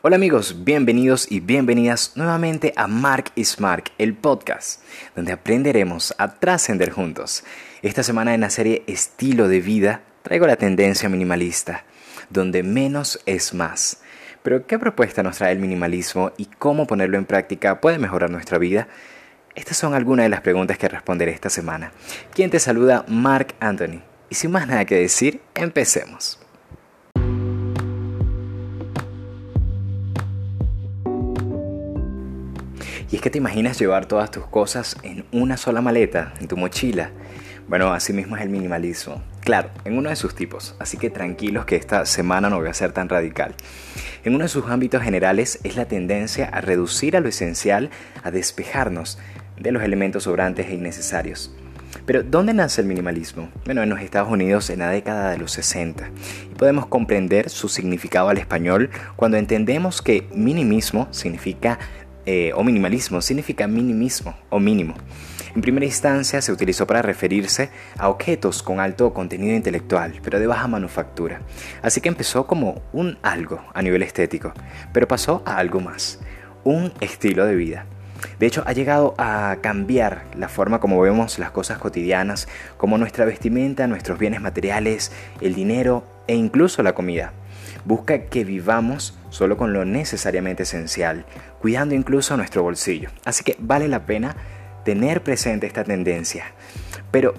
Hola amigos, bienvenidos y bienvenidas nuevamente a Mark is Mark, el podcast, donde aprenderemos a trascender juntos. Esta semana en la serie Estilo de Vida traigo la tendencia minimalista, donde menos es más. Pero ¿qué propuesta nos trae el minimalismo y cómo ponerlo en práctica puede mejorar nuestra vida? Estas son algunas de las preguntas que responderé esta semana. Quien te saluda, Mark Anthony. Y sin más nada que decir, empecemos. Y es que te imaginas llevar todas tus cosas en una sola maleta, en tu mochila. Bueno, así mismo es el minimalismo. Claro, en uno de sus tipos, así que tranquilos que esta semana no voy a ser tan radical. En uno de sus ámbitos generales es la tendencia a reducir a lo esencial, a despejarnos de los elementos sobrantes e innecesarios. Pero ¿dónde nace el minimalismo? Bueno, en los Estados Unidos en la década de los 60. Y podemos comprender su significado al español cuando entendemos que minimismo significa eh, o minimalismo significa minimismo o mínimo. En primera instancia se utilizó para referirse a objetos con alto contenido intelectual, pero de baja manufactura. Así que empezó como un algo a nivel estético, pero pasó a algo más, un estilo de vida. De hecho, ha llegado a cambiar la forma como vemos las cosas cotidianas, como nuestra vestimenta, nuestros bienes materiales, el dinero e incluso la comida. Busca que vivamos solo con lo necesariamente esencial, cuidando incluso nuestro bolsillo. Así que vale la pena tener presente esta tendencia. Pero,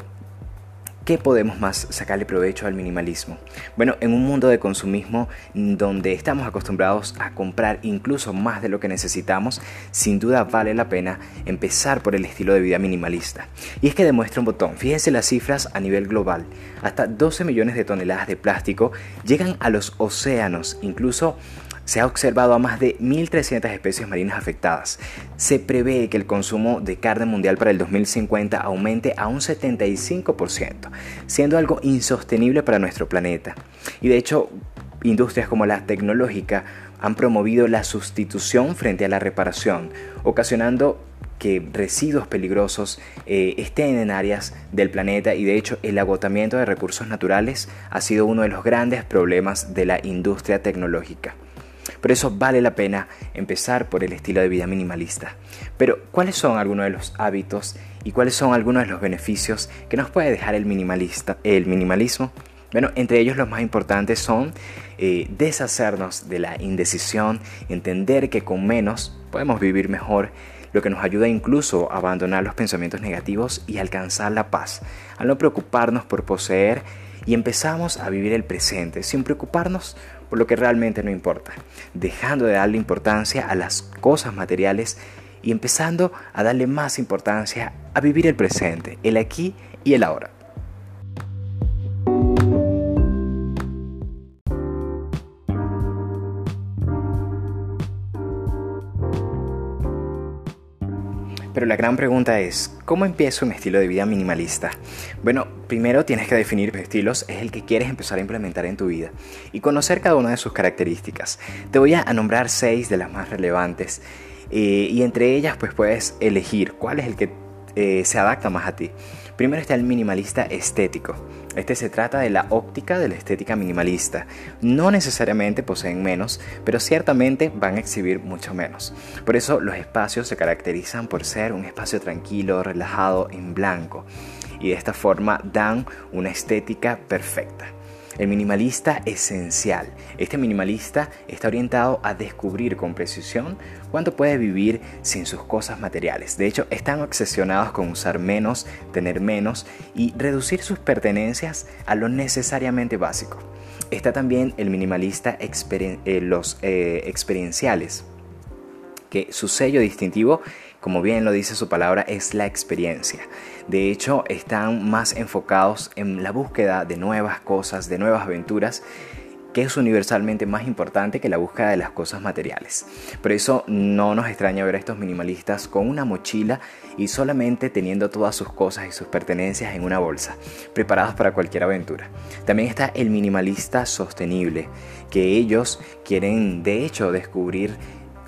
¿qué podemos más sacarle provecho al minimalismo? Bueno, en un mundo de consumismo donde estamos acostumbrados a comprar incluso más de lo que necesitamos, sin duda vale la pena empezar por el estilo de vida minimalista. Y es que demuestra un botón, fíjense las cifras a nivel global, hasta 12 millones de toneladas de plástico llegan a los océanos, incluso se ha observado a más de 1.300 especies marinas afectadas. Se prevé que el consumo de carne mundial para el 2050 aumente a un 75%, siendo algo insostenible para nuestro planeta. Y de hecho, industrias como la tecnológica han promovido la sustitución frente a la reparación, ocasionando que residuos peligrosos eh, estén en áreas del planeta y de hecho el agotamiento de recursos naturales ha sido uno de los grandes problemas de la industria tecnológica. Por eso vale la pena empezar por el estilo de vida minimalista. Pero, ¿cuáles son algunos de los hábitos y cuáles son algunos de los beneficios que nos puede dejar el, minimalista, el minimalismo? Bueno, entre ellos los más importantes son eh, deshacernos de la indecisión, entender que con menos podemos vivir mejor, lo que nos ayuda incluso a abandonar los pensamientos negativos y alcanzar la paz, al no preocuparnos por poseer y empezamos a vivir el presente sin preocuparnos por lo que realmente no importa, dejando de darle importancia a las cosas materiales y empezando a darle más importancia a vivir el presente, el aquí y el ahora. Pero la gran pregunta es, ¿cómo empiezo un estilo de vida minimalista? Bueno, primero tienes que definir qué estilos es el que quieres empezar a implementar en tu vida y conocer cada una de sus características. Te voy a nombrar seis de las más relevantes eh, y entre ellas pues puedes elegir cuál es el que eh, se adapta más a ti. Primero está el minimalista estético. Este se trata de la óptica de la estética minimalista. No necesariamente poseen menos, pero ciertamente van a exhibir mucho menos. Por eso los espacios se caracterizan por ser un espacio tranquilo, relajado, en blanco. Y de esta forma dan una estética perfecta. El minimalista esencial. Este minimalista está orientado a descubrir con precisión cuánto puede vivir sin sus cosas materiales. De hecho, están obsesionados con usar menos, tener menos y reducir sus pertenencias a lo necesariamente básico. Está también el minimalista eh, los eh, experienciales, que su sello distintivo como bien lo dice su palabra, es la experiencia. De hecho, están más enfocados en la búsqueda de nuevas cosas, de nuevas aventuras, que es universalmente más importante que la búsqueda de las cosas materiales. Por eso no nos extraña ver a estos minimalistas con una mochila y solamente teniendo todas sus cosas y sus pertenencias en una bolsa, preparados para cualquier aventura. También está el minimalista sostenible, que ellos quieren de hecho descubrir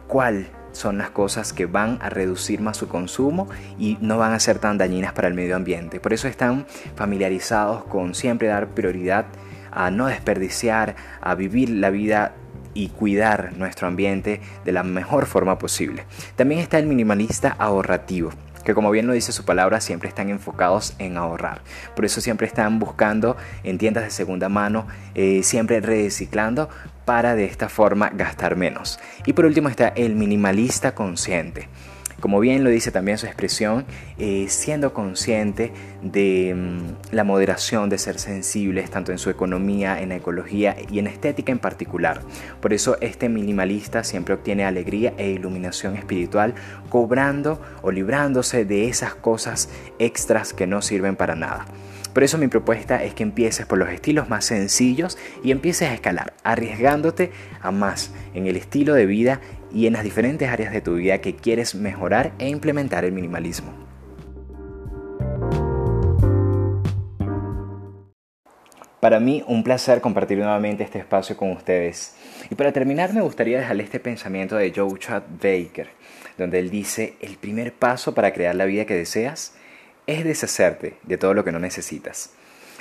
cuál son las cosas que van a reducir más su consumo y no van a ser tan dañinas para el medio ambiente. Por eso están familiarizados con siempre dar prioridad a no desperdiciar, a vivir la vida y cuidar nuestro ambiente de la mejor forma posible. También está el minimalista ahorrativo que como bien lo dice su palabra, siempre están enfocados en ahorrar. Por eso siempre están buscando en tiendas de segunda mano, eh, siempre reciclando para de esta forma gastar menos. Y por último está el minimalista consciente como bien lo dice también su expresión, eh, siendo consciente de mm, la moderación, de ser sensibles tanto en su economía, en la ecología y en estética en particular. Por eso este minimalista siempre obtiene alegría e iluminación espiritual cobrando o librándose de esas cosas extras que no sirven para nada. Por eso mi propuesta es que empieces por los estilos más sencillos y empieces a escalar, arriesgándote a más en el estilo de vida y en las diferentes áreas de tu vida que quieres mejorar e implementar el minimalismo. Para mí un placer compartir nuevamente este espacio con ustedes. Y para terminar me gustaría dejarle este pensamiento de Joe Chad Baker, donde él dice, el primer paso para crear la vida que deseas es deshacerte de todo lo que no necesitas.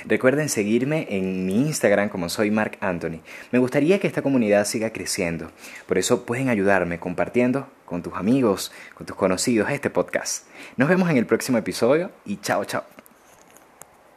Recuerden seguirme en mi Instagram como soy Mark Anthony. Me gustaría que esta comunidad siga creciendo. Por eso pueden ayudarme compartiendo con tus amigos, con tus conocidos este podcast. Nos vemos en el próximo episodio y chao chao.